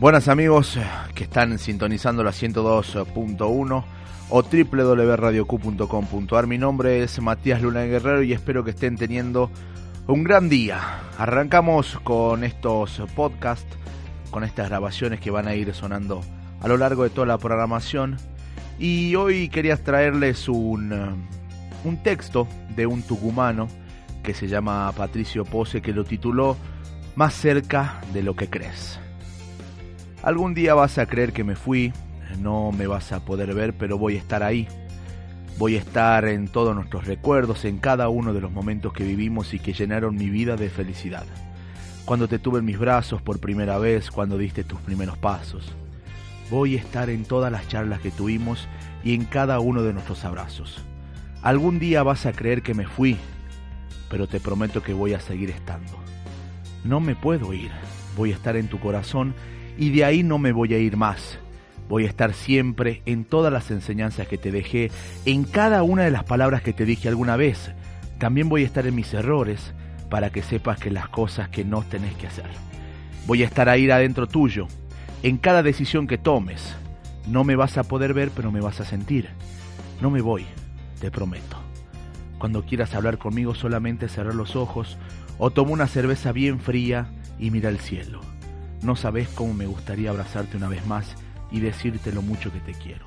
Buenas amigos que están sintonizando la 102.1 o www.radioq.com.ar. Mi nombre es Matías Luna Guerrero y espero que estén teniendo un gran día. Arrancamos con estos podcasts, con estas grabaciones que van a ir sonando a lo largo de toda la programación. Y hoy quería traerles un, un texto de un tucumano que se llama Patricio Pose que lo tituló Más cerca de lo que crees. Algún día vas a creer que me fui, no me vas a poder ver, pero voy a estar ahí. Voy a estar en todos nuestros recuerdos, en cada uno de los momentos que vivimos y que llenaron mi vida de felicidad. Cuando te tuve en mis brazos por primera vez, cuando diste tus primeros pasos. Voy a estar en todas las charlas que tuvimos y en cada uno de nuestros abrazos. Algún día vas a creer que me fui, pero te prometo que voy a seguir estando. No me puedo ir, voy a estar en tu corazón y de ahí no me voy a ir más. Voy a estar siempre en todas las enseñanzas que te dejé, en cada una de las palabras que te dije alguna vez. También voy a estar en mis errores para que sepas que las cosas que no tenés que hacer. Voy a estar ahí adentro tuyo, en cada decisión que tomes. No me vas a poder ver, pero me vas a sentir. No me voy, te prometo. Cuando quieras hablar conmigo solamente cerrar los ojos o toma una cerveza bien fría y mira el cielo. No sabes cómo me gustaría abrazarte una vez más y decirte lo mucho que te quiero.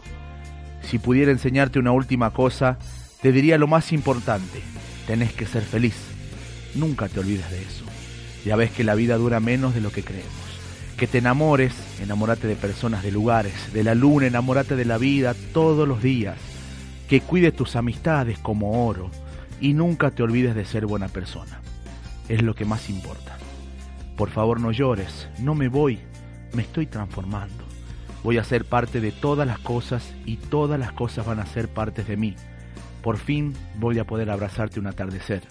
Si pudiera enseñarte una última cosa, te diría lo más importante. Tenés que ser feliz. Nunca te olvides de eso. Ya ves que la vida dura menos de lo que creemos. Que te enamores, enamórate de personas, de lugares, de la luna, enamórate de la vida todos los días. Que cuides tus amistades como oro y nunca te olvides de ser buena persona. Es lo que más importa. Por favor no llores, no me voy, me estoy transformando. Voy a ser parte de todas las cosas y todas las cosas van a ser partes de mí. Por fin voy a poder abrazarte un atardecer.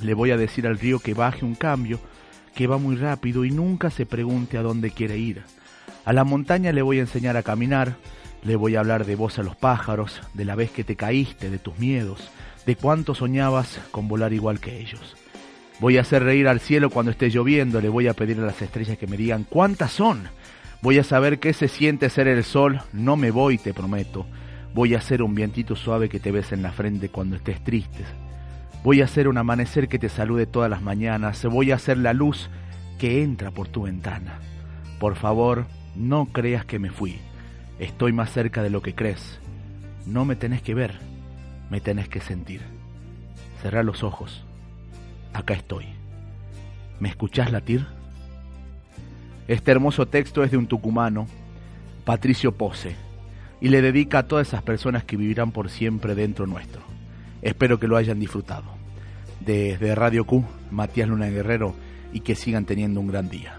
Le voy a decir al río que baje un cambio, que va muy rápido y nunca se pregunte a dónde quiere ir. A la montaña le voy a enseñar a caminar, le voy a hablar de vos a los pájaros, de la vez que te caíste, de tus miedos, de cuánto soñabas con volar igual que ellos. Voy a hacer reír al cielo cuando esté lloviendo, le voy a pedir a las estrellas que me digan cuántas son. Voy a saber qué se siente ser el sol, no me voy, te prometo. Voy a hacer un vientito suave que te bese en la frente cuando estés triste. Voy a hacer un amanecer que te salude todas las mañanas. Voy a hacer la luz que entra por tu ventana. Por favor, no creas que me fui. Estoy más cerca de lo que crees. No me tenés que ver, me tenés que sentir. Cerrá los ojos acá estoy. ¿Me escuchás latir? Este hermoso texto es de un tucumano, Patricio Pose, y le dedica a todas esas personas que vivirán por siempre dentro nuestro. Espero que lo hayan disfrutado. Desde Radio Q, Matías Luna Guerrero, y que sigan teniendo un gran día.